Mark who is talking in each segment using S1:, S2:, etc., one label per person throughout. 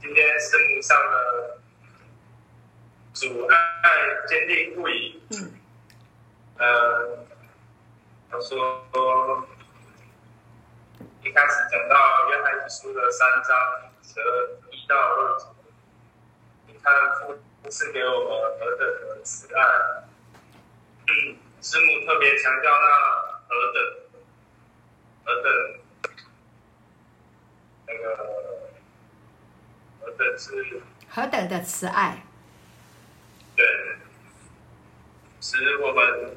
S1: 今天师母上了主爱坚定不移。嗯。呃，他说，一开始讲到约翰一书的三章十一到二节，你看父赐给我们何等的慈爱。嗯，师母特别强调那何等，何等。那个何等是
S2: 何等的慈爱，
S1: 对，使我们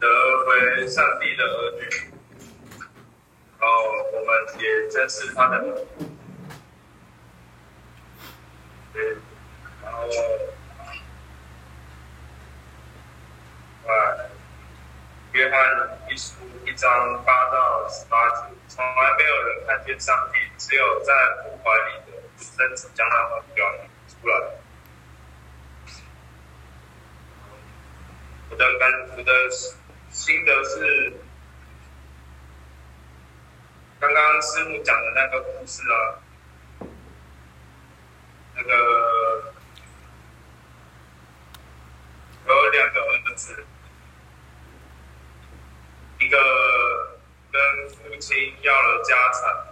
S1: 得为上帝的儿女，然后我们也真是他的，对，然后啊，约翰一书一章八到十八节。从来没有人看见上帝，只有在父怀里的独生子将他们表明出来。我的感，我的心得是，刚刚师母讲的那个故事啊，那个有两个儿子，一个。跟父亲要了家产，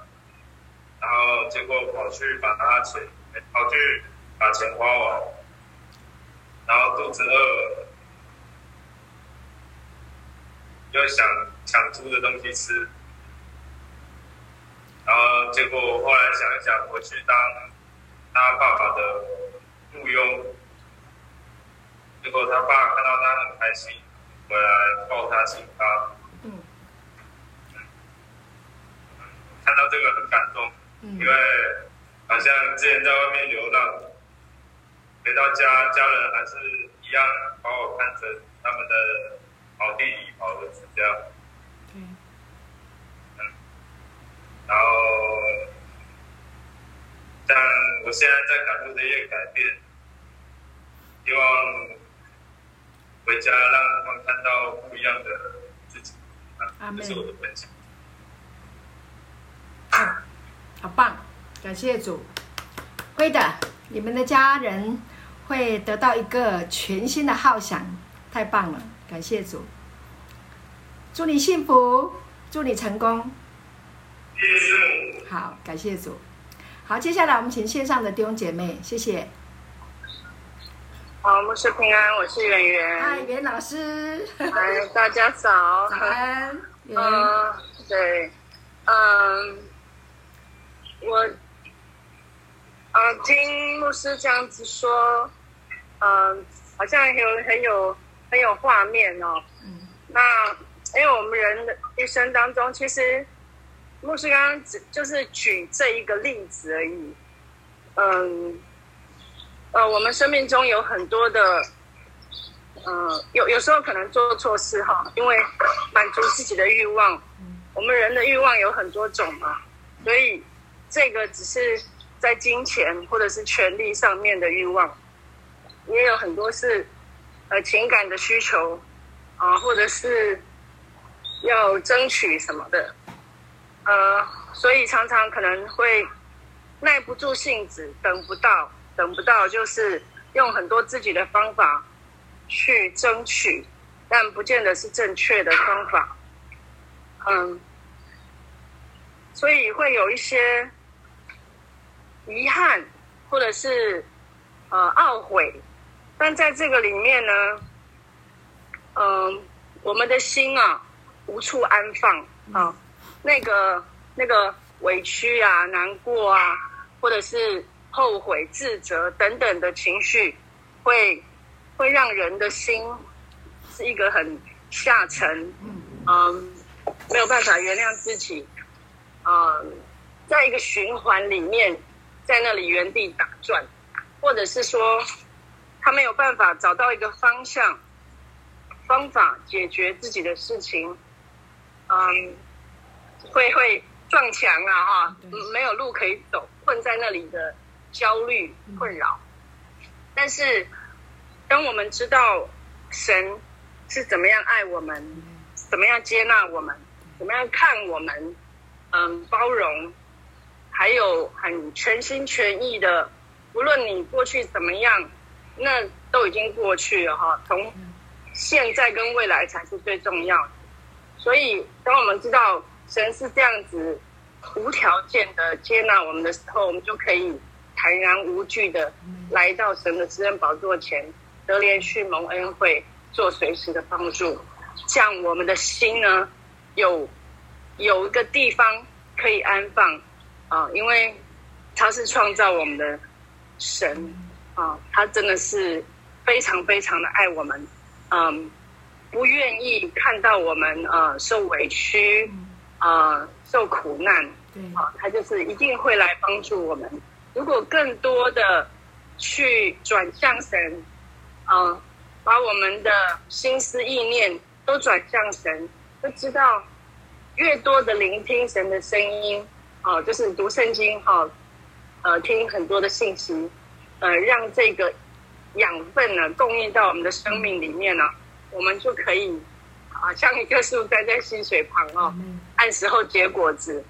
S1: 然后结果跑去把他钱，跑去把钱花完，然后肚子饿了，又想抢猪的东西吃，然后结果后来想一想，我去当他爸爸的雇佣，结果他爸看到他很开心，回来抱他亲他。看到这个很感动，因为好像之前在外面流浪，回到家，家人还是一样把我看成他们的好弟弟、好儿子这样。嗯。然后，但我现在在感受这些改变，希望回家让他们看到不一样的自己。啊，这是我的分享。
S2: 好棒，感谢主，会的，你们的家人会得到一个全新的浩翔，太棒了，感谢主，祝你幸福，祝你成功。好，感谢主。好，接下来我们请线上的弟兄姐妹，谢谢。
S3: 好，牧师平安，我是圆圆。
S2: 嗨，袁老师。
S3: 嗨，大家早。
S2: 早安。
S3: 嗯、呃，对，嗯。我，啊、呃，听牧师这样子说，嗯、呃，好像很有很有很有画面哦。嗯。那因为我们人的一生当中，其实牧师刚刚只就是举这一个例子而已。嗯。呃，我们生命中有很多的，嗯、呃，有有时候可能做错事哈，因为满足自己的欲望。嗯。我们人的欲望有很多种嘛，所以。这个只是在金钱或者是权力上面的欲望，也有很多是呃情感的需求啊，或者是要争取什么的，呃，所以常常可能会耐不住性子，等不到，等不到，就是用很多自己的方法去争取，但不见得是正确的方法，嗯，所以会有一些。遗憾，或者是呃懊悔，但在这个里面呢，嗯、我们的心啊无处安放啊，那个那个委屈啊、难过啊，或者是后悔、自责等等的情绪，会会让人的心是一个很下沉，嗯、没有办法原谅自己，嗯、在一个循环里面。在那里原地打转，或者是说他没有办法找到一个方向、方法解决自己的事情，嗯，会会撞墙啊哈，没有路可以走，困在那里的焦虑困扰。但是当我们知道神是怎么样爱我们，怎么样接纳我们，怎么样看我们，嗯，包容。还有很全心全意的，无论你过去怎么样，那都已经过去了哈。从现在跟未来才是最重要的。所以，当我们知道神是这样子无条件的接纳我们的时候，我们就可以坦然无惧的来到神的施恩宝座前，得连续蒙恩惠，做随时的帮助，这样我们的心呢，有有一个地方可以安放啊，因为他是创造我们的神啊，他真的是非常非常的爱我们，嗯，不愿意看到我们呃受委屈啊，受苦难，啊，他就是一定会来帮助我们。如果更多的去转向神，啊。把我们的心思意念都转向神，就知道越多的聆听神的声音，哦，就是读圣经哈，呃，听很多的信息，呃，让这个养分呢供应到我们的生命里面呢，我们就可以啊，像一棵树栽在溪水旁哦，按时候结果子，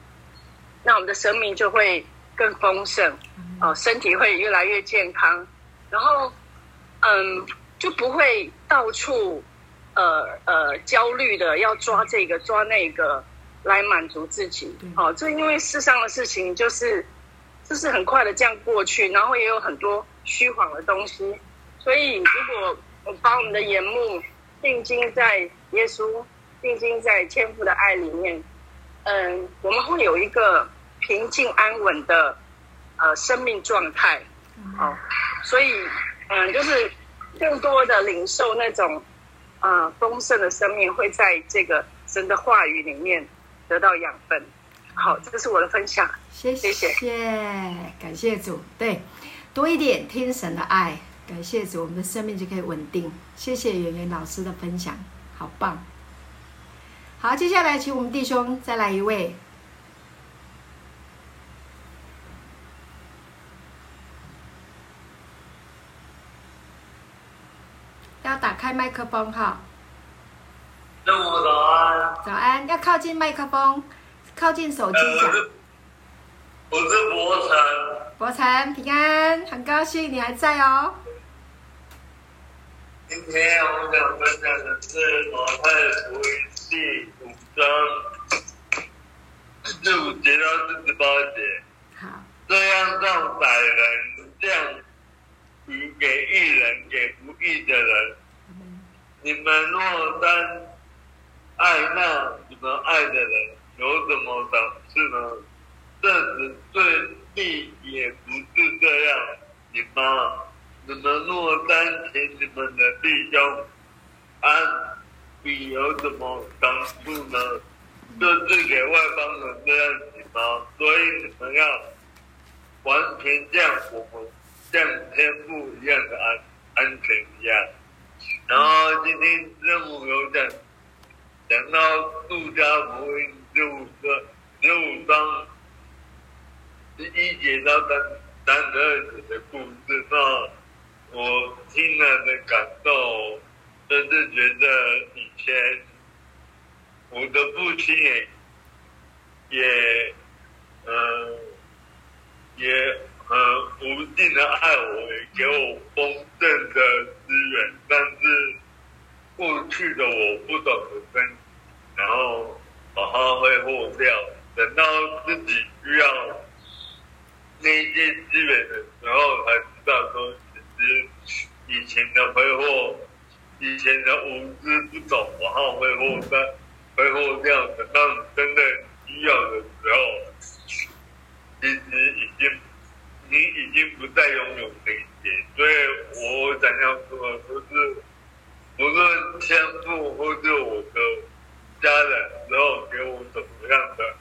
S3: 那我们的生命就会更丰盛，哦，身体会越来越健康，然后嗯。就不会到处，呃呃焦虑的要抓这个抓那个来满足自己。好，这因为世上的事情就是就是很快的这样过去，然后也有很多虚晃的东西。所以如果我把我们的眼目定睛在耶稣，定睛在天父的爱里面，嗯，我们会有一个平静安稳的呃生命状态。哦，所以嗯就是。更多的领受那种，呃，丰盛的生命会在这个神的话语里面得到养分。好，这是我的分享。谢谢，谢谢，
S2: 感谢主。对，多一点听神的爱，感谢主，我们的生命就可以稳定。谢谢圆圆老师的分享，好棒。好，接下来请我们弟兄再来一位。要打开麦克风哈。
S4: 早安。
S2: 早安，要靠近麦克风，靠近手机讲。
S4: 我是博成。
S2: 博成平安，很高兴你还在哦。
S4: 今天我想分享的是马太福音第五章四十五节到四十八节。
S2: 好。
S4: 这样让百人降雨给一人，给不义的人。你们若单爱那你们爱的人，有什么赏赐呢？这时税吏也不是这样，你们你们若单请你们的弟兄安比有什么赏赐呢？这是给外邦人这样行吗？所以你们要完全像我们像天父一样的安安全一样。然后今天任务有讲，讲到杜家福音十五个十五章第一节到三三十二节的故事，那我听了的感受，真是觉得以前我的父亲也嗯、也。很，无尽的爱我，也给我丰盛的资源，但是过去的我不懂得珍惜，然后把它挥霍掉，等到自己需要那些资源的时候，才知道说，其实以前的挥霍，以前的无知不懂，然后挥霍掉，挥霍掉，等到你真的需要的时候，其实已经。你已经不再拥有那些，所以我想要说的就是，不论天赋或者我的家人，然后给我什么样的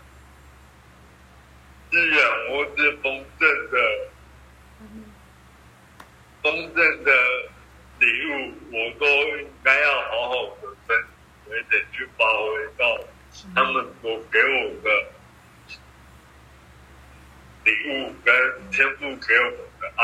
S4: 资源或是丰盛的、丰盛的礼物，我都应该要好好的珍惜，而且去发挥到他们所给我的。礼物跟天父给我的爱，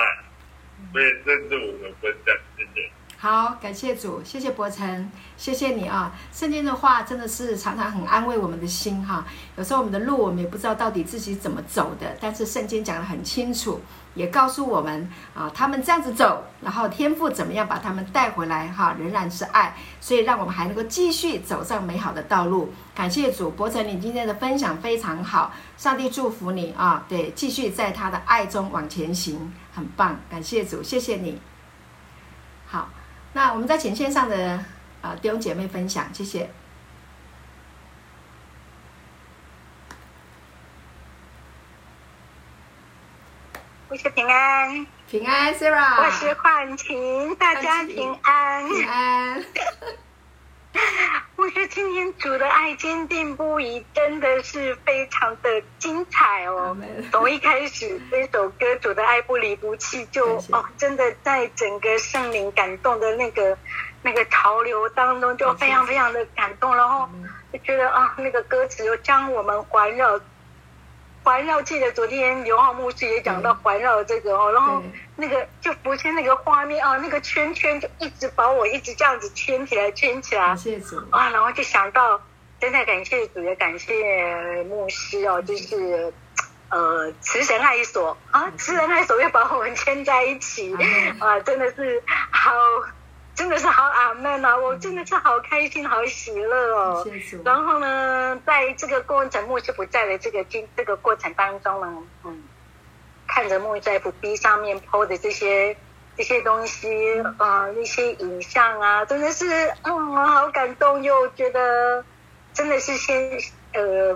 S4: 所以这是我的分享，谢谢。
S2: 好，感谢主，谢谢伯承，谢谢你啊！圣经的话真的是常常很安慰我们的心哈。有时候我们的路我们也不知道到底自己怎么走的，但是圣经讲得很清楚，也告诉我们啊，他们这样子走，然后天父怎么样把他们带回来哈，仍然是爱，所以让我们还能够继续走上美好的道路。感谢主，伯承，你今天的分享非常好，上帝祝福你啊！对，继续在他的爱中往前行，很棒，感谢主，谢谢你。好。那我们在请线上的啊弟兄姐妹分享，谢谢。
S5: 我是平安，
S2: 平安，Sarah。
S5: 我是焕晴，大家平安，
S2: 平安。
S5: 我觉得今天主的爱坚定不移，真的是非常的精彩哦。从一开始这首歌，主的爱不离不弃，就哦，真的在整个圣灵感动的那个那个潮流当中，就非常非常的感动，然后就觉得啊，那个歌词又将我们环绕。环绕，记得昨天刘浩牧师也讲到环绕这个哦，然后那个就浮现那个画面啊，那个圈圈就一直把我一直这样子圈起来，圈起来。
S2: 感谢主。
S5: 啊，然后就想到，真的感谢主，也感谢牧师哦，就是呃慈神爱所啊，慈神爱所又把我们牵在一起。啊，真的是好。真的是好阿门啊！我真的是好开心，好喜乐哦。然后呢，在这个过程牧师不在的这个经这个过程当中呢，嗯，看着牧师在 FB 上面 PO 的这些这些东西呃、些影像啊，真的是嗯，好感动，又觉得真的是先呃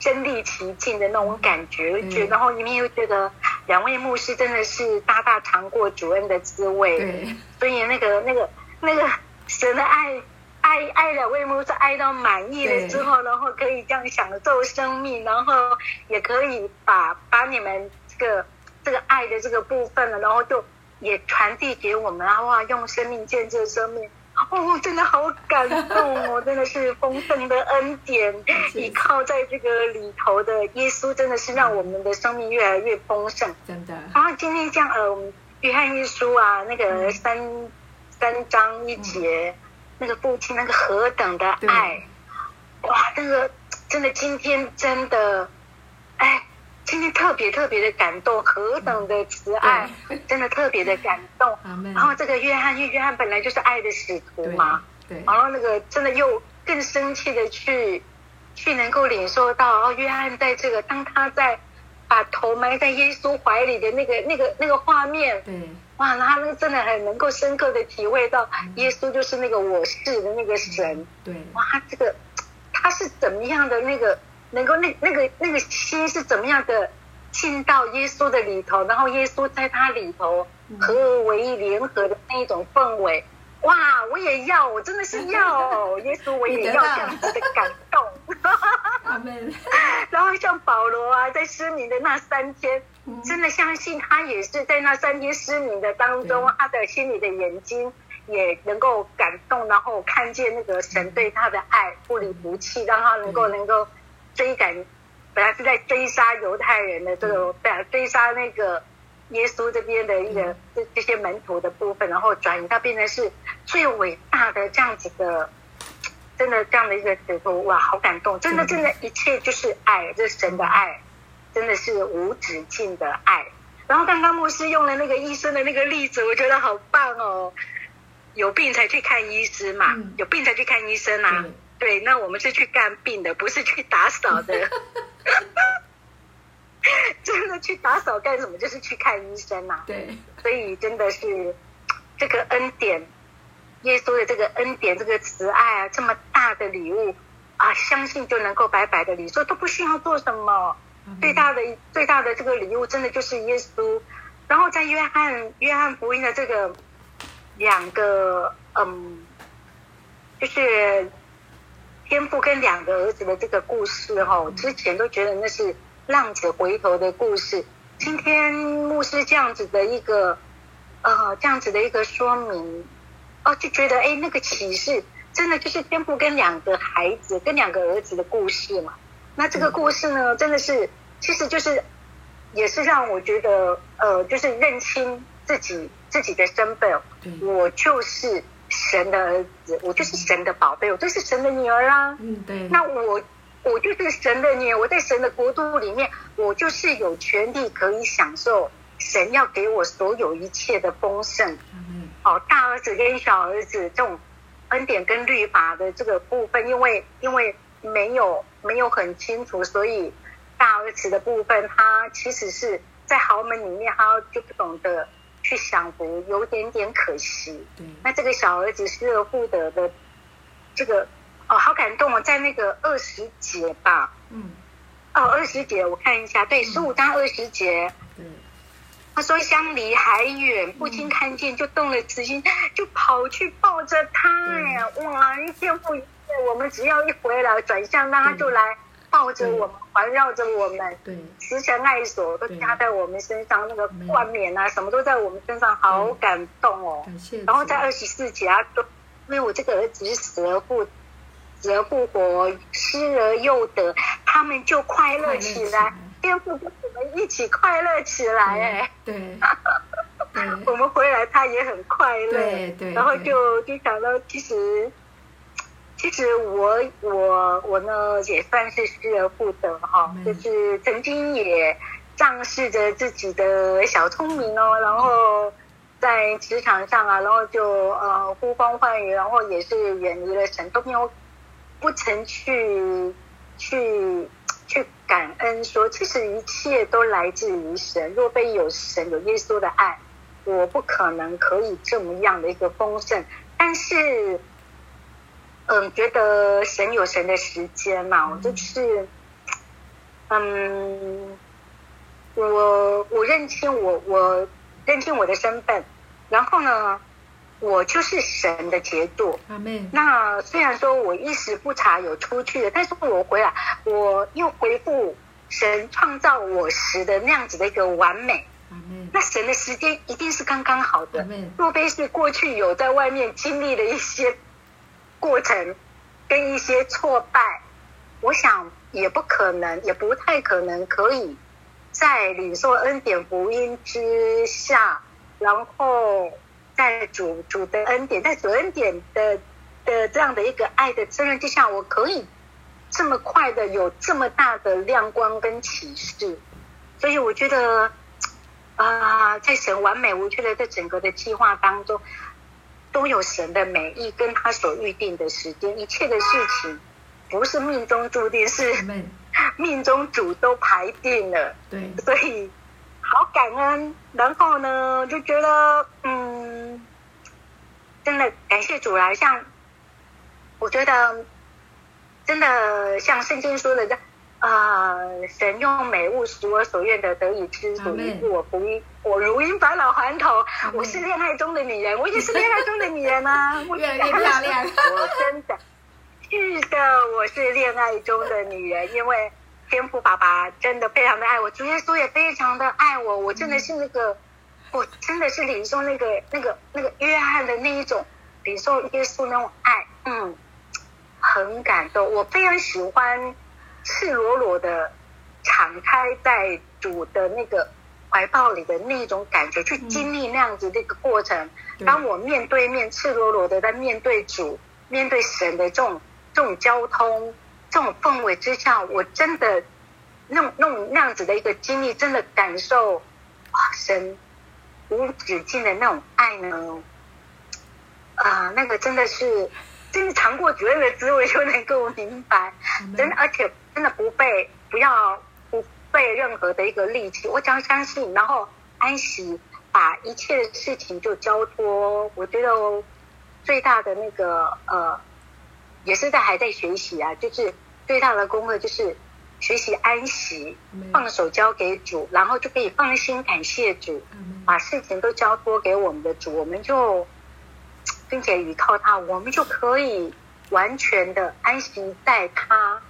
S5: 身历其境的那种感觉，觉、嗯、然后里面又觉得。两位牧师真的是大大尝过主恩的滋味，对，所以那个那个那个神的爱爱爱两位牧师爱到满意了之后，然后可以这样享受生命，然后也可以把把你们这个这个爱的这个部分了，然后就也传递给我们，然后啊，用生命见证生命。哦，真的好感动哦！真的是丰盛的恩典，依靠在这个里头的耶稣，真的是让我们的生命越来越丰盛。
S2: 真的。
S5: 然后今天这样，呃，约翰一书啊，那个三、嗯、三章一节，嗯、那个父亲那个何等的爱，哇，那个真的今天真的，哎。今天特别特别的感动，何等的慈爱，真的特别的感动。然后这个约翰，因为约翰本来就是爱的使徒嘛，对。然后那个真的又更生气的去，去能够领受到哦，约翰在这个当他在把头埋在耶稣怀里的那个那个那个画面，对。哇，他那个真的很能够深刻的体会到耶稣就是那个我是的那个神，对。哇，这个他是怎么样的那个？能够那那个那个心是怎么样的进到耶稣的里头，然后耶稣在他里头合而为一联合的那一种氛围，哇！我也要，我真的是要 耶稣，我也要这样子的感动。然后像保罗啊，在失明的那三天，真的相信他也是在那三天失明的当中，他的心里的眼睛也能够感动，然后看见那个神对他的爱不离不弃，让他能够能够。追赶，本来是在追杀犹太人的这个，对啊，追杀那个耶稣这边的一个这这些门徒的部分，然后转移到变成是最伟大的这样子的，真的这样的一个时候，哇，好感动！真的，真的，一切就是爱，这是神的爱，真的是无止境的爱。然后刚刚牧师用了那个医生的那个例子，我觉得好棒哦，有病才去看医师嘛，有病才去看医生啊。对，那我们是去看病的，不是去打扫的。真的去打扫干什么？就是去看医生啊。对，所以真的是这个恩典，耶稣的这个恩典，这个慈爱啊，这么大的礼物啊，相信就能够白白的领受，都不需要做什么。最大的最大的这个礼物，真的就是耶稣。然后在约翰约翰福音的这个两个，嗯，就是。天父跟两个儿子的这个故事，哈，之前都觉得那是浪子回头的故事。今天牧师这样子的一个，呃，这样子的一个说明，哦，就觉得哎，那个启示真的就是天父跟两个孩子、跟两个儿子的故事嘛。那这个故事呢，真的是，其实就是，也是让我觉得，呃，就是认清自己自己的身份，我就是神的儿子，我就是神的宝贝，我就是神的女儿啊。
S2: 嗯，对。
S5: 那我我就是神的女儿，我在神的国度里面，我就是有权利可以享受神要给我所有一切的丰盛。嗯。哦，大儿子跟小儿子这种恩典跟律法的这个部分，因为因为没有没有很清楚，所以大儿子的部分，他其实是。在豪门里面，他就不懂得去享福，有点点可惜。对，那这个小儿子失而复得的这个哦，好感动哦，在那个二十节吧，嗯，哦，二十节我看一下，对，十五章二十节，嗯，他说相离还远，父亲看见就动了慈心，就跑去抱着他呀，哇，一天不一天，我们只要一回来转向，那他就来。抱着我们，环绕着我们，对，慈祥爱所都加在我们身上，那个冠冕啊，什么都在我们身上，好感动哦。感谢。然后在二十四节啊，都因为我这个儿子是死而复死而复活，失而又得，他们就快乐起来，天父跟我们一起快乐起来，哎，对，我们回来他也很快乐，对对，然后就就想到其实。其实我我我呢也算是失而复得哈，就是曾经也仗势着自己的小聪明哦，然后在职场上啊，然后就呃呼风唤雨，然后也是远离了神，都没有不曾去去去感恩说，其实一切都来自于神，若非有神有耶稣的爱，我不可能可以这么样的一个丰盛，但是。嗯，觉得神有神的时间嘛，我就是，嗯，我我认清我我认清我的身份，然后呢，我就是神的杰作。那虽然说我一时不察有出去的，但是我回来，我又回复神创造我时的那样子的一个完美。那神的时间一定是刚刚好的。若非是过去有在外面经历了一些。过程跟一些挫败，我想也不可能，也不太可能可以在领受恩典福音之下，然后在主主的恩典，在主恩典的的这样的一个爱的滋润之下，我可以这么快的有这么大的亮光跟启示，所以我觉得啊、在神完美无缺的这整个的计划当中。都有神的美意，跟他所预定的时间，一切的事情不是命中注定，是命中主都排定了。对，所以好感恩。然后呢，就觉得嗯，真的感谢主来，像我觉得真的像圣经说的这样。啊、呃！神用美物使我所愿的得以知足，我不因我如因返老还童。我是恋爱中的女人，我也是恋爱中的女人啊！越来越漂亮。我真的，是的，我是恋爱中的女人，因为天父爸爸真的非常的爱我，主耶稣也非常的爱我。我真的是那个，我真的是领受那个那个那个约翰的那一种领受耶稣那种爱，嗯，很感动。我非常喜欢。赤裸裸的敞开在主的那个怀抱里的那种感觉，去经历那样子的一个过程。当我面对面赤裸裸的在面对主、面对神的这种这种交通、这种氛围之下，我真的那种那种那样子的一个经历，真的感受啊，神无止境的那种爱呢，啊，那个真的是真的尝过主任的滋味，就能够明白，真的，而且。真的不被不要不被任何的一个力气，我只要相信，然后安息，把一切的事情就交托。我觉得最大的那个呃，也是在还在学习啊，就是最大的功课就是学习安息，放手交给主，然后就可以放心感谢主，把事情都交托给我们的主，我们就并且依靠他，我们就可以完全的安息在他。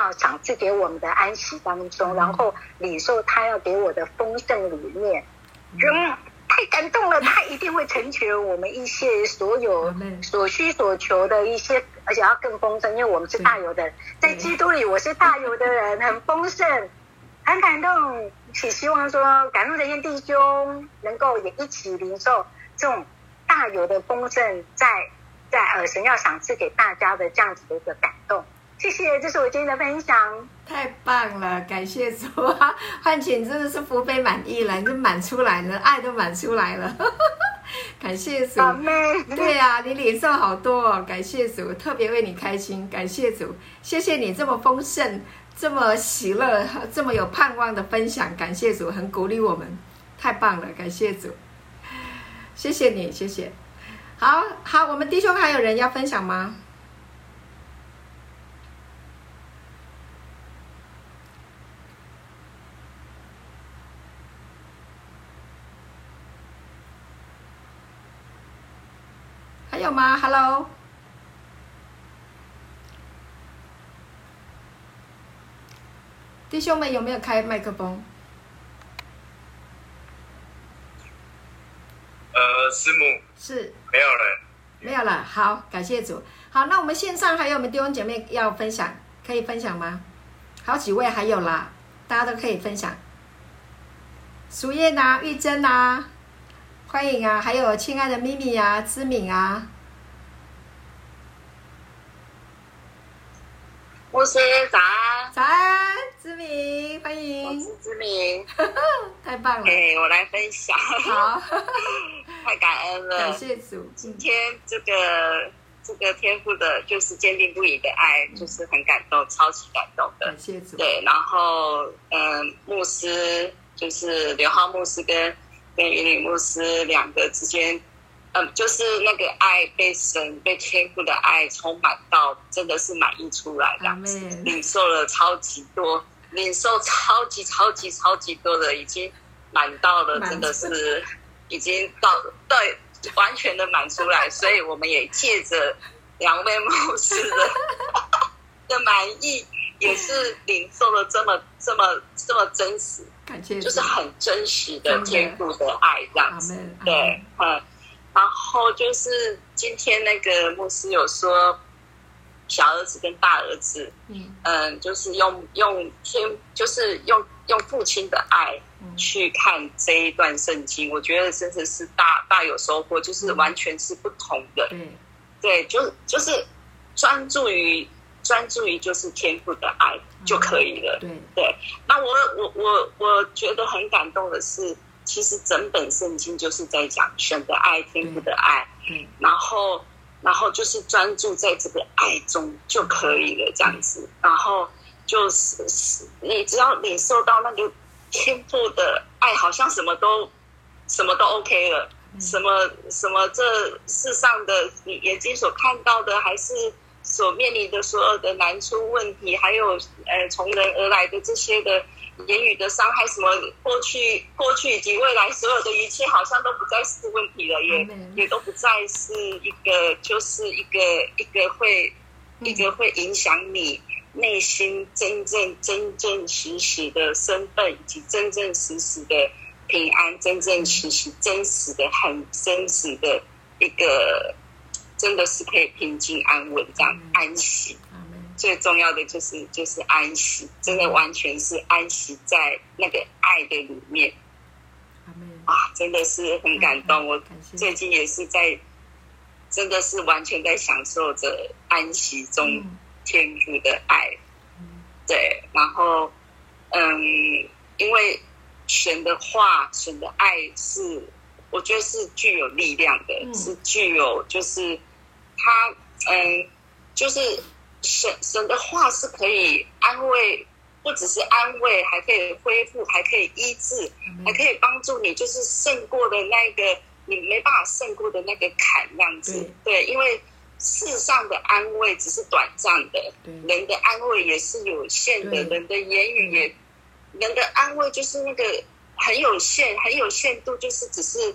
S5: 要赏赐给我们的安息当中，然后领受他要给我的丰盛里面，嗯，太感动了，他一定会成全我们一些所有所需所求的一些，而且要更丰盛，因为我们是大有的人，在基督里我是大有的人，很丰盛，很感动，也希望说感动这些弟兄能够也一起领受这种大有的丰盛在，在在呃神要赏赐给大家的这样子的一个感动。谢谢，这是我今天的分享。
S2: 太棒了，感谢主啊！焕芹真的是福杯满溢了，你就满出来了，爱都满出来了。感谢主，对呀、啊，你领受好多哦，感谢主，特别为你开心，感谢主，谢谢你这么丰盛、这么喜乐、这么有盼望的分享，感谢主，很鼓励我们，太棒了，感谢主，谢谢你，谢谢。好好，我们弟兄还有人要分享吗？有吗？Hello，弟兄们有没有开麦克风？
S1: 呃，师母
S2: 是
S1: 没有了，
S2: 没有了。好，感谢主。好，那我们线上还有我们弟兄姐妹要分享，可以分享吗？好几位还有啦，大家都可以分享。淑燕呐，玉珍呐。欢迎啊！还有亲爱的咪咪啊，知敏啊，
S6: 牧师早安，
S2: 早安，知敏，欢迎，
S6: 我是知敏，
S2: 太棒了！
S6: 哎，我来分享，
S2: 好，
S6: 太感恩了，
S2: 感谢主。
S6: 今天这个这个天赋的，就是坚定不移的爱，嗯、就是很感动，超级感动的，
S2: 感谢主。
S6: 对，然后嗯，牧师就是刘浩牧师跟。跟云里牧师两个之间，嗯，就是那个爱被神、被天父的爱充满到，真的是满溢出来的，领受了超级多，领受超级超级超级多的，已经满到了，真的是已经到对完全的满出来，所以我们也借着两位牧师的的满意，也是领受了这么这么这么真实。感谢就是很真实的天父的爱这样子，对，嗯，然后就是今天那个牧师有说，小儿子跟大儿子，嗯，嗯，就是用用天，就是用用父亲的爱去看这一段圣经，我觉得真的是大大有收获，就是完全是不同的，嗯，对，就就是专注于。专注于就是天赋的爱就可以了。对对，那我我我我觉得很感动的是，其实整本圣经就是在讲神的爱、天赋的爱。嗯，然后然后就是专注在这个爱中就可以了，这样子。然后就是是，你只要领受到那个天赋的爱，好像什么都什么都 OK 了。什么什么这世上的你眼睛所看到的，还是。所面临的所有的难处问题，还有呃从人而来的这些的言语的伤害，什么过去过去以及未来所有的一切，好像都不再是问题了，也也都不再是一个，就是一个一个会一个会影响你内心真正真正实实的身份，以及真正实实的平安，真正实实真实的很真实的一个。真的是可以平静安稳，这样安息。最重要的就是就是安息，真的完全是安息在那个爱的里面。啊，真的是很感动。我最近也是在，真的是完全在享受着安息中天父的爱。对，然后嗯，因为神的话，神的爱是，我觉得是具有力量的，是具有就是。他嗯，就是神神的话是可以安慰，不只是安慰，还可以恢复，还可以医治，还可以帮助你，就是胜过的那个你没办法胜过的那个坎，那样子。对，因为世上的安慰只是短暂的，人的安慰也是有限的，人的言语也，人的安慰就是那个很有限，很有限度，就是只是。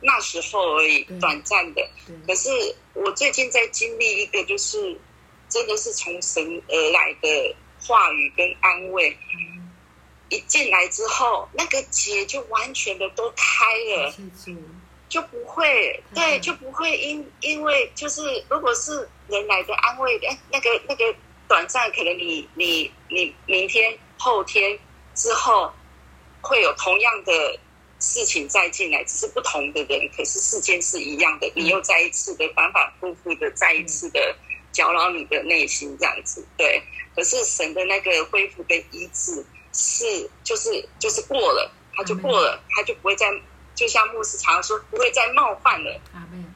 S6: 那时候而已，短暂的。可是我最近在经历一个，就是真的是从神而来的话语跟安慰。一进来之后，那个结就完全的都开了，就不会对，就不会因因为就是如果是人来的安慰，哎，那个那个短暂，可能你你你明天后天之后会有同样的事情再进来，只是不同的人，可是事件是一样的，你又再一次的反反复复的再一次的搅扰你的内心这样子，对。可是神的那个恢复跟医治是就是就是过了，他就过了，他就不会再就像牧师常说，不会再冒犯了，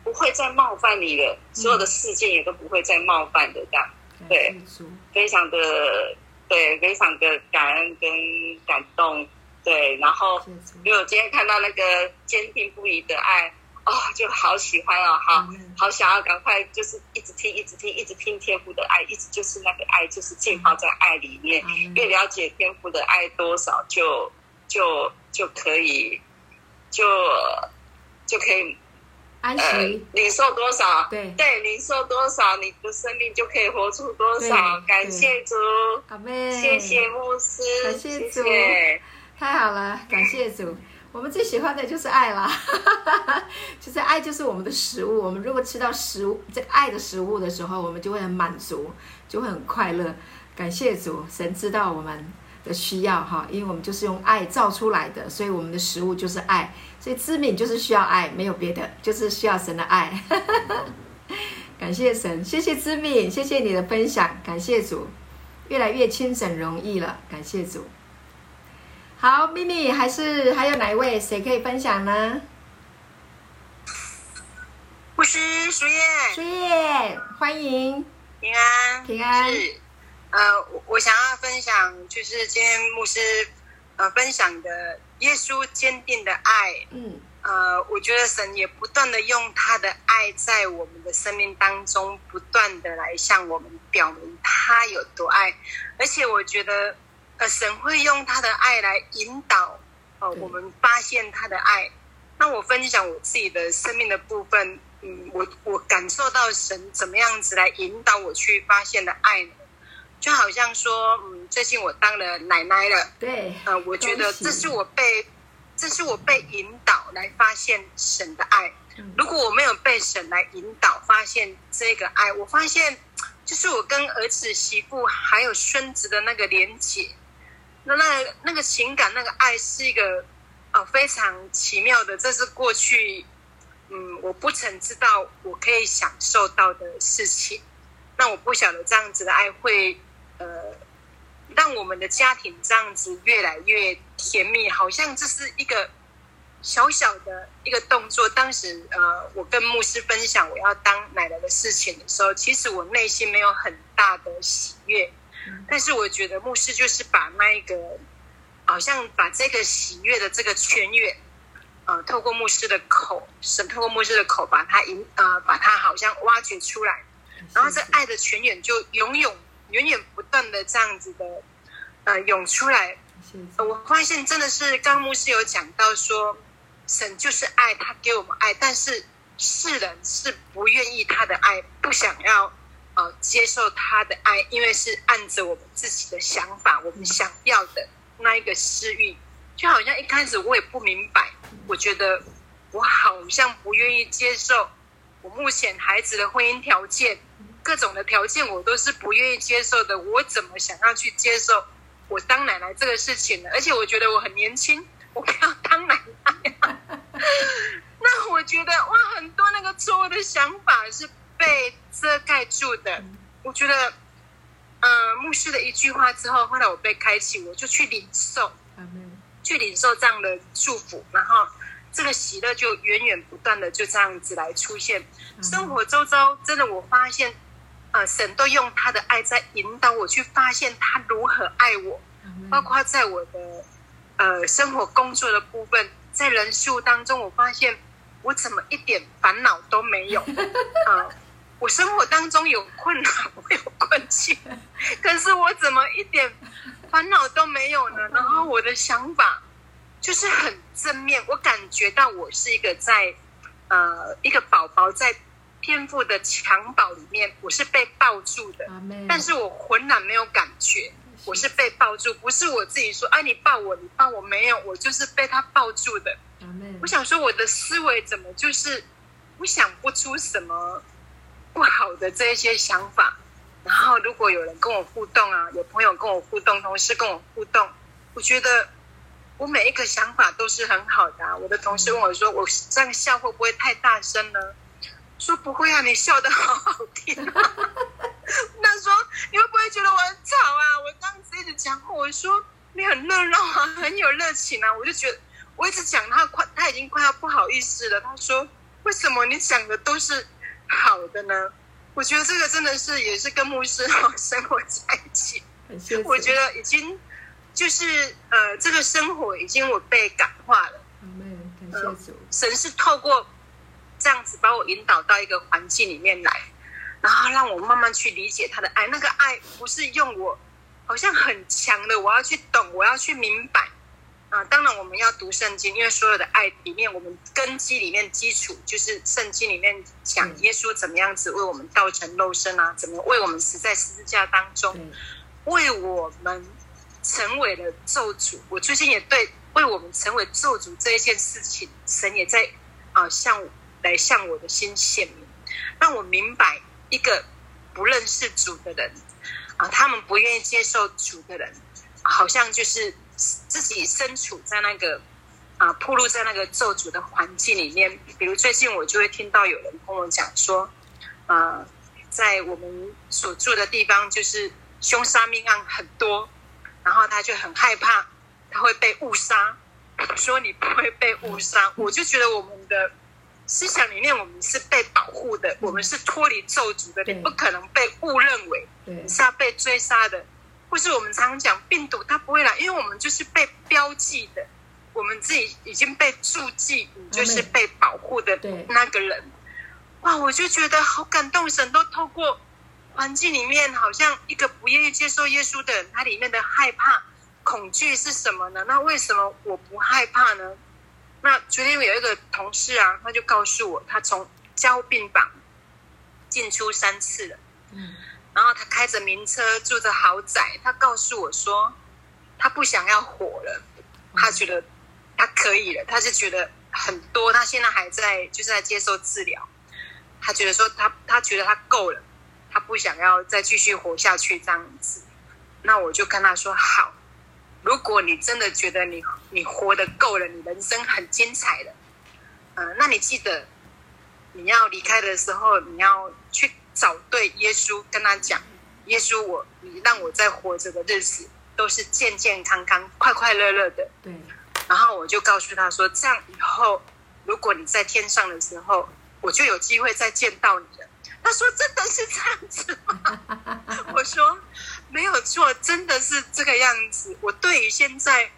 S6: 不会再冒犯你了，所有的事件也都不会再冒犯的这样。对，非常的对，非常的感恩跟感动，对，然后因为我今天看到那个坚定不移的爱，哦，就好喜欢哦，好，好想要赶快就是一直听，一直听，一直听天父的爱，一直就是那个爱，就是浸泡在爱里面，越了解天父的爱多少，就就就可以，就就可以。
S2: 安息、呃，
S6: 领受多少？
S2: 对。
S6: 对，领受多少，你的生命就可以活出多少。感谢主，
S2: 阿们，
S6: 谢谢牧师，
S2: 感谢主，谢谢太好了，感谢主。我们最喜欢的就是爱啦，就是爱就是我们的食物。我们如果吃到食物，这爱的食物的时候，我们就会很满足，就会很快乐。感谢主，神知道我们的需要哈，因为我们就是用爱造出来的，所以我们的食物就是爱。所以知敏就是需要爱，没有别的，就是需要神的爱。感谢神，谢谢知敏，谢谢你的分享，感谢主，越来越轻省容易了，感谢主。好，秘密还是还有哪一位？谁可以分享呢？
S7: 牧师舒叶，
S2: 舒叶，欢迎，
S7: 平安，
S2: 平安。
S7: 是，呃，我我想要分享，就是今天牧师呃分享的。耶稣坚定的爱，嗯，呃，我觉得神也不断的用他的爱在我们的生命当中，不断的来向我们表明他有多爱，而且我觉得，呃，神会用他的爱来引导，呃，我们发现他的爱。那我分享我自己的生命的部分，嗯，我我感受到神怎么样子来引导我去发现的爱呢？就好像说，嗯，最近我当了奶奶了，
S2: 对，
S7: 呃，我觉得这是我被，这是我被引导来发现神的爱。如果我没有被神来引导发现这个爱，我发现就是我跟儿子、媳妇还有孙子的那个连结，那那那个情感、那个爱是一个呃非常奇妙的，这是过去嗯我不曾知道我可以享受到的事情。那我不晓得这样子的爱会。呃，让我们的家庭这样子越来越甜蜜，好像这是一个小小的一个动作。当时呃，我跟牧师分享我要当奶奶的事情的时候，其实我内心没有很大的喜悦，但是我觉得牧师就是把那一个，好像把这个喜悦的这个泉源，呃，透过牧师的口，神透过牧师的口把它引，呃，把它好像挖掘出来，然后这爱的泉源就永远。源源不断的这样子的，呃，涌出来。我发现真的是，刚牧师有讲到说，神就是爱，他给我们爱，但是世人是不愿意他的爱，不想要呃接受他的爱，因为是按着我们自己的想法，我们想要的那一个私欲，就好像一开始我也不明白，我觉得我好像不愿意接受我目前孩子的婚姻条件。各种的条件我都是不愿意接受的，我怎么想要去接受我当奶奶这个事情呢？而且我觉得我很年轻，我不要当奶奶啊。那我觉得哇，很多那个错误的想法是被遮盖住的。我觉得，嗯、呃，牧师的一句话之后，后来我被开启，我就去领受，去领受这样的祝福，然后这个喜乐就源源不断的就这样子来出现。生活周遭真的，我发现。呃，神都用他的爱在引导我去发现他如何爱我，包括在我的呃生活工作的部分，在人事物当中，我发现我怎么一点烦恼都没有。呃，我生活当中有困难，我有困境，可是我怎么一点烦恼都没有呢？然后我的想法就是很正面，我感觉到我是一个在呃一个宝宝在。天父的襁褓里面，我是被抱住的，但是我浑然没有感觉，我是被抱住，不是我自己说，哎，你抱我，你抱我，没有，我就是被他抱住的。我想说，我的思维怎么就是，我想不出什么不好的这一些想法。然后，如果有人跟我互动啊，有朋友跟我互动，同事跟我互动，我觉得我每一个想法都是很好的啊。我的同事问我说：“我这样笑会不会太大声呢？”说不会啊，你笑得好好听啊。他说：“你会不会觉得我很吵啊？”我这样子一直讲，我说：“你很热闹啊，很有热情啊。”我就觉得我一直讲他快，他已经快要不好意思了。他说：“为什么你讲的都是好的呢？”我觉得这个真的是也是跟牧师生活在一起，我觉得已经就是呃，这个生活已经我被感化了。
S2: 感谢主，
S7: 神是透过这样子把我引导到一个环境里面来，然后让我慢慢去理解他的爱。那个爱不是用我好像很强的，我要去懂，我要去明白。啊，当然我们要读圣经，因为所有的爱里面，我们根基里面基础就是圣经里面讲耶稣怎么样子为我们道成肉身啊，怎么为我们死在十字架当中，为我们成为了咒诅。我最近也对为我们成为咒诅这一件事情，神也在啊向来向我的心显明，让我明白一个不认识主的人啊，他们不愿意接受主的人，好像就是。自己身处在那个啊，暴露在那个咒诅的环境里面。比如最近我就会听到有人跟我讲说，啊，在我们所住的地方就是凶杀命案很多，然后他就很害怕他会被误杀。说你不会被误杀，我就觉得我们的思想里面我们是被保护的，我们是脱离咒诅的，你不可能被误认为你是要被追杀的。或是我们常常讲病毒，它不会来，因为我们就是被标记的，我们自己已经被注记，你就是被保护的那个人。哇，我就觉得好感动，神都透过环境里面，好像一个不愿意接受耶稣的人，他里面的害怕、恐惧是什么呢？那为什么我不害怕呢？那昨天有一个同事啊，他就告诉我，他从加护病房进出三次了。嗯。然后他开着名车，住着豪宅。他告诉我说，他不想要活了，他觉得他可以了。他是觉得很多，他现在还在就是在接受治疗。他觉得说他他觉得他够了，他不想要再继续活下去这样子。那我就跟他说好，如果你真的觉得你你活得够了，你人生很精彩了，嗯、那你记得你要离开的时候，你要去。找对耶稣，跟他讲：“耶稣我，我你让我在活着的日子都是健健康康、快快乐乐的。”对。然后我就告诉他说：“这样以后，如果你在天上的时候，我就有机会再见到你了。”他说：“真的是这样子吗？” 我说：“没有错，真的是这个样子。”我对于现在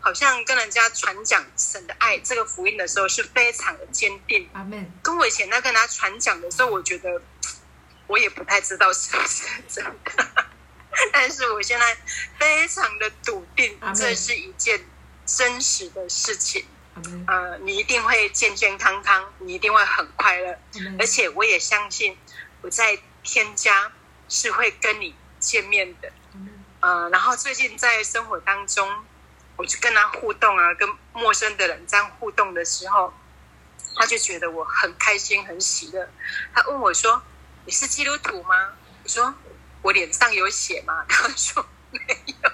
S7: 好像跟人家传讲神的爱这个福音的时候，是非常的坚定。阿门。跟我以前在跟他传讲的时候，我觉得。我也不太知道是不是真的，但是我现在非常的笃定，这是一件真实的事情。呃，你一定会健健康康，你一定会很快乐，而且我也相信我在添加是会跟你见面的。呃，然后最近在生活当中，我就跟他互动啊，跟陌生的人这样互动的时候，他就觉得我很开心、很喜乐。他问我说。你是基督徒吗？我说我脸上有血吗？他说没有。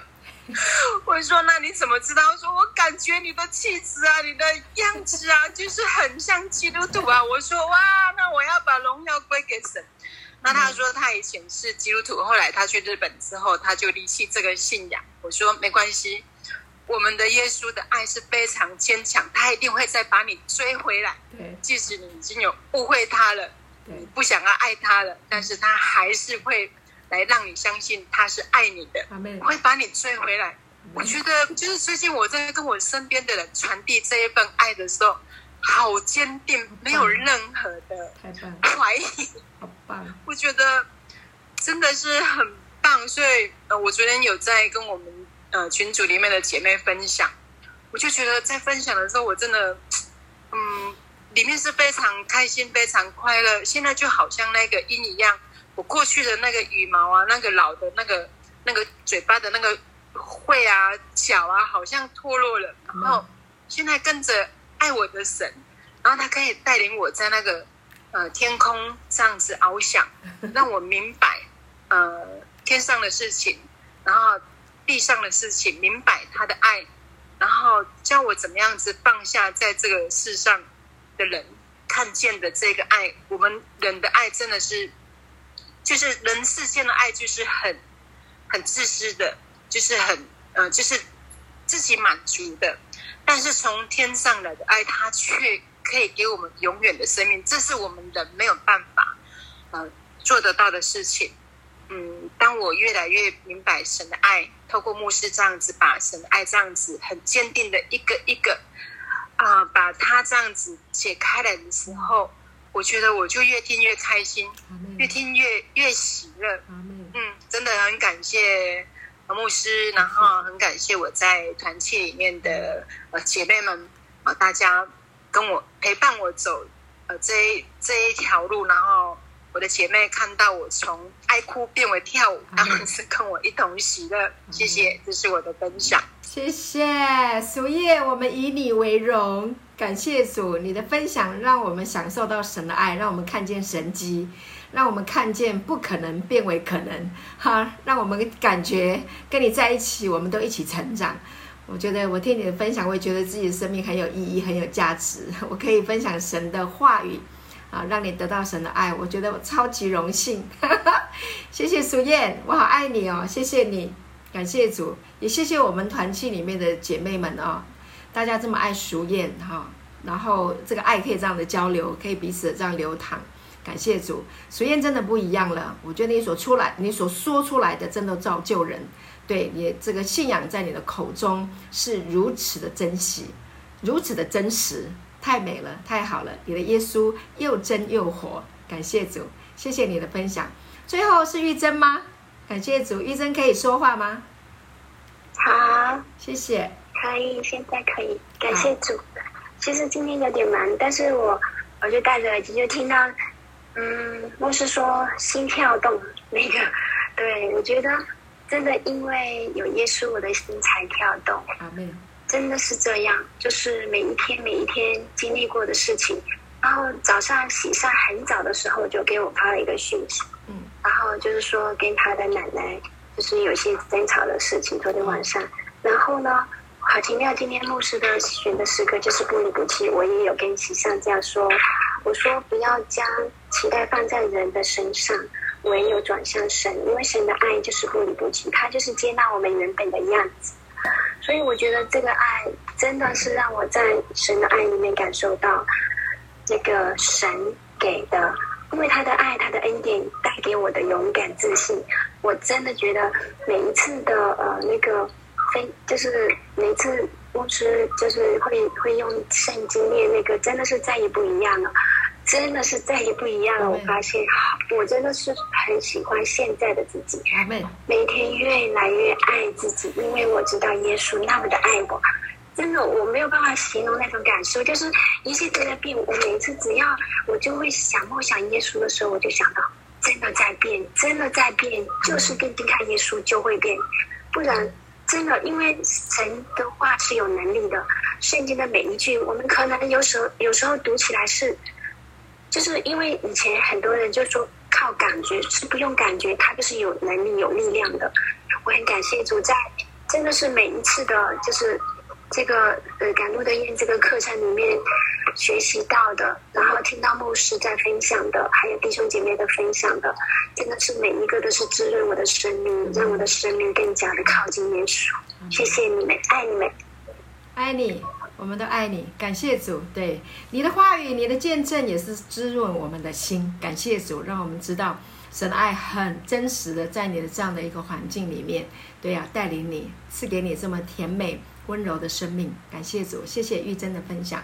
S7: 我说那你怎么知道？他说我感觉你的气质啊，你的样子啊，就是很像基督徒啊。我说哇，那我要把荣耀归给神。那他说他以前是基督徒，后来他去日本之后，他就离弃这个信仰。我说没关系，我们的耶稣的爱是非常坚强，他一定会再把你追回来。对，即使你已经有误会他了。你不想要爱他了，但是他还是会来让你相信他是爱你的，会把你追回来。我觉得就是最近我在跟我身边的人传递这一份爱的时候，好坚定，没有任何的怀疑。好棒！我觉得真的是很棒。所以呃，我昨天有在跟我们呃群组里面的姐妹分享，我就觉得在分享的时候，我真的嗯。里面是非常开心、非常快乐。现在就好像那个鹰一样，我过去的那个羽毛啊，那个老的那个那个嘴巴的那个喙啊、脚啊，好像脱落了。然后现在跟着爱我的神，然后他可以带领我在那个呃天空这样子翱翔，让我明白呃天上的事情，然后地上的事情，明白他的爱，然后教我怎么样子放下在这个世上的人看见的这个爱。我们人的爱真的是，就是人世间的爱，就是很很自私的，就是很呃，就是自己满足的。但是从天上来的爱，他却可以给我们永远的生命，这是我们人没有办法呃做得到的事情。嗯，当我越来越明白神的爱，透过牧师这样子把神的爱这样子很坚定的一个一个啊、呃，把它这样子解开来的时候，我觉得我就越听越开心，越听越越喜乐。嗯，真的很感谢牧师，然后很感谢我在团契里面的呃姐妹们啊、呃，大家跟我陪伴我走呃这一这一条路，然后。我的姐妹看到我从爱哭变为跳舞，当然是跟我一同喜乐。谢谢，这是我的分享。
S2: 谢谢苏叶，我们以你为荣。感谢主，你的分享让我们享受到神的爱，让我们看见神迹，让我们看见不可能变为可能。哈，让我们感觉跟你在一起，我们都一起成长。我觉得我听你的分享，我也觉得自己的生命很有意义，很有价值。我可以分享神的话语。啊，让你得到神的爱，我觉得我超级荣幸。哈 哈谢谢苏燕，我好爱你哦，谢谢你，感谢主，也谢谢我们团契里面的姐妹们哦，大家这么爱淑燕哈，然后这个爱可以这样的交流，可以彼此这样流淌，感谢主，淑燕真的不一样了，我觉得你所出来，你所说出来的真的造就人，对你这个信仰在你的口中是如此的珍惜，如此的真实。太美了，太好了！你的耶稣又真又活，感谢主，谢谢你的分享。最后是玉珍吗？感谢主，医生可以说话吗？
S8: 好，
S2: 谢谢。
S8: 可以，现在可以。感谢主。其实今天有点忙，但是我我就戴着耳机就听到，嗯，牧师说心跳动那个，对，我觉得真的因为有耶稣，我的心才跳动。
S2: 阿门。
S8: 真的是这样，就是每一天每一天经历过的事情，然后早上洗晒很早的时候就给我发了一个讯息，嗯，然后就是说跟他的奶奶就是有些争吵的事情，昨天晚上，然后呢，好奇妙，今天牧师的选的诗歌就是不离不弃，我也有跟喜善这样说，我说不要将期待放在人的身上，唯有转向神，因为神的爱就是不离不弃，他就是接纳我们原本的样子。所以我觉得这个爱真的是让我在神的爱里面感受到这个神给的，因为他的爱，他的恩典带给我的勇敢自信。我真的觉得每一次的呃那个非就是每一次牧师就是会会用圣经念那个，真的是再也不一样了。真的是再也不一样了。我发现，我真的是很喜欢现在的自己，每天越来越爱自己，因为我知道耶稣那么的爱我。真的，我没有办法形容那种感受，就是一切都在变。我每次只要我就会想梦想耶稣的时候，我就想到，真的在变，真的在变，就是定睛看耶稣就会变。不然，真的，因为神的话是有能力的，圣经的每一句，我们可能有时候有时候读起来是。就是因为以前很多人就说靠感觉，是不用感觉，他就是有能力、有力量的。我很感谢主，在真的是每一次的，就是这个呃赶路的宴这个课程里面学习到的，然后听到牧师在分享的，还有弟兄姐妹的分享的，真的是每一个都是滋润我的生命，让我的生命更加的靠近耶稣。谢谢你们，爱你们，
S2: 爱你。我们都爱你，感谢主。对你的话语，你的见证也是滋润我们的心。感谢主，让我们知道神的爱很真实的在你的这样的一个环境里面，对呀、啊，带领你，赐给你这么甜美温柔的生命。感谢主，谢谢玉珍的分享。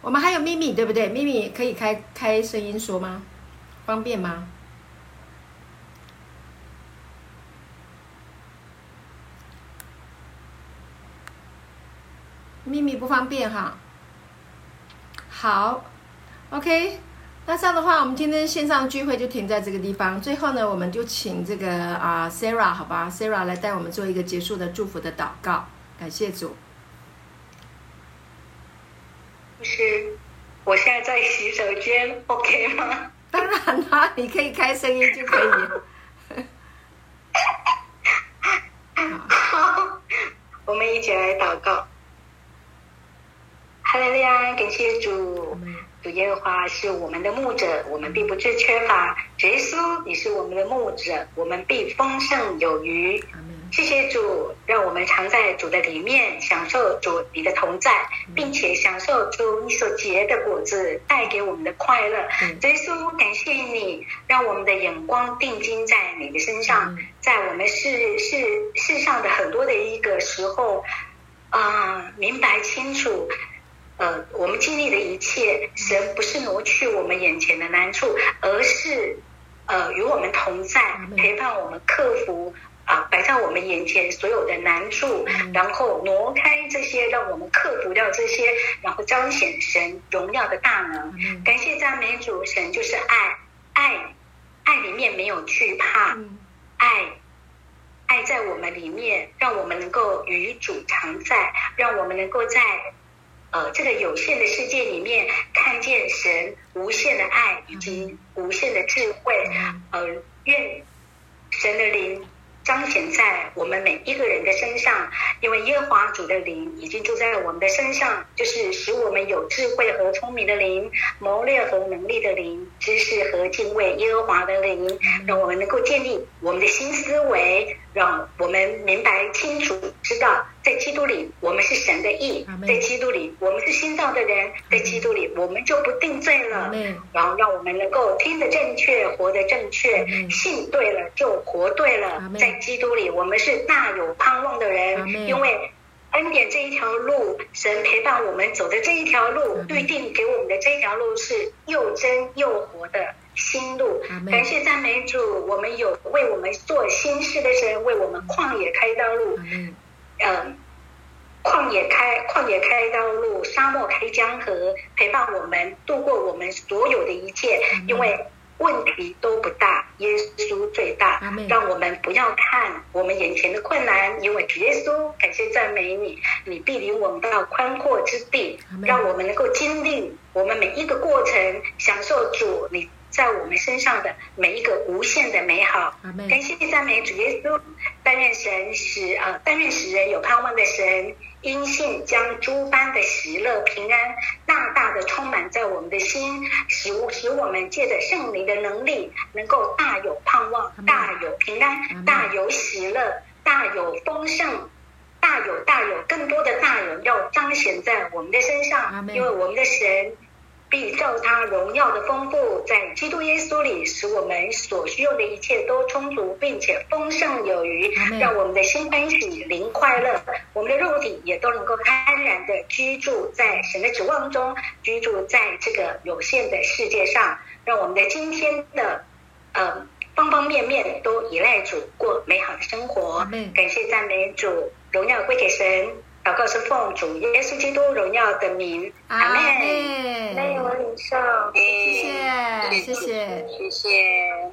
S2: 我们还有咪咪，对不对？咪咪可以开开声音说吗？方便吗？秘密不方便哈，好，OK，那这样的话，我们今天线上聚会就停在这个地方。最后呢，我们就请这个啊 Sarah 好吧，Sarah 来带我们做一个结束的祝福的祷告。感谢主。
S5: 是，我现在在洗手间，OK 吗？
S2: 当然啦，你可以开声音就可以。好。
S5: 我们一起来祷告。哈利路亚，感谢主。主耶和华是我们的牧者，我们并不致缺乏。主耶稣，你是我们的牧者，我们必丰盛有余。谢谢主，让我们常在主的里面，享受主你的同在，并且享受主你所结的果子带给我们的快乐。主耶稣，感谢你，让我们的眼光定睛在你的身上，在我们世世世上的很多的一个时候，啊、呃，明白清楚。呃，我们经历的一切，神不是挪去我们眼前的难处，而是呃与我们同在，陪伴我们克服啊、呃、摆在我们眼前所有的难处，然后挪开这些，让我们克服掉这些，然后彰显神荣耀的大能。感谢赞美主，神就是爱，爱，爱里面没有惧怕，爱，爱在我们里面，让我们能够与主常在，让我们能够在。呃，这个有限的世界里面，看见神无限的爱以及无限的智慧，呃，愿神的灵。彰显在我们每一个人的身上，因为耶和华主的灵已经住在我们的身上，就是使我们有智慧和聪明的灵，谋略和能力的灵，知识和敬畏耶和华的灵，让我们能够建立我们的新思维，让我们明白清楚知道，在基督里我们是神的义，在基督里我们是新造的人，在基督里我们就不定罪了，然后让我们能够听得正确，活得正确，信对了就活对了，在。基督里，我们是大有盼望的人，因为恩典这一条路，神陪伴我们走的这一条路，预定给我们的这一条路是又真又活的新路。感谢赞美主，我们有为我们做新事的神，为我们旷野开道路，嗯、呃，旷野开旷野开道路，沙漠开江河，陪伴我们度过我们所有的一切，因为。问题都不大，耶稣最大。让我们不要看我们眼前的困难，因为耶稣，感谢赞美你，你必领我们到宽阔之地，让我们能够经历我们每一个过程，享受主你在我们身上的每一个无限的美好。感谢赞美主耶稣，但愿神使呃，但愿使人有盼望的神。因信将诸般的喜乐平安大大的充满在我们的心，使使我们借着圣灵的能力，能够大有盼望，大有平安，大有喜乐，大有丰盛，大有大有更多的大有要彰显在我们的身上，因为我们的神。必照他荣耀的丰富，在基督耶稣里，使我们所需要的一切都充足，并且丰盛有余，让我们的心欢喜，灵快乐，我们的肉体也都能够安然的居住在神的指望中，居住在这个有限的世界上，让我们的今天的呃方方面面都依赖主过美好的生活。感谢赞美主，荣耀归给神。祷告是奉主耶稣基督荣耀的名，阿门。
S2: 阿门。
S7: 没有领受，
S2: 谢谢，谢谢，
S7: 谢谢。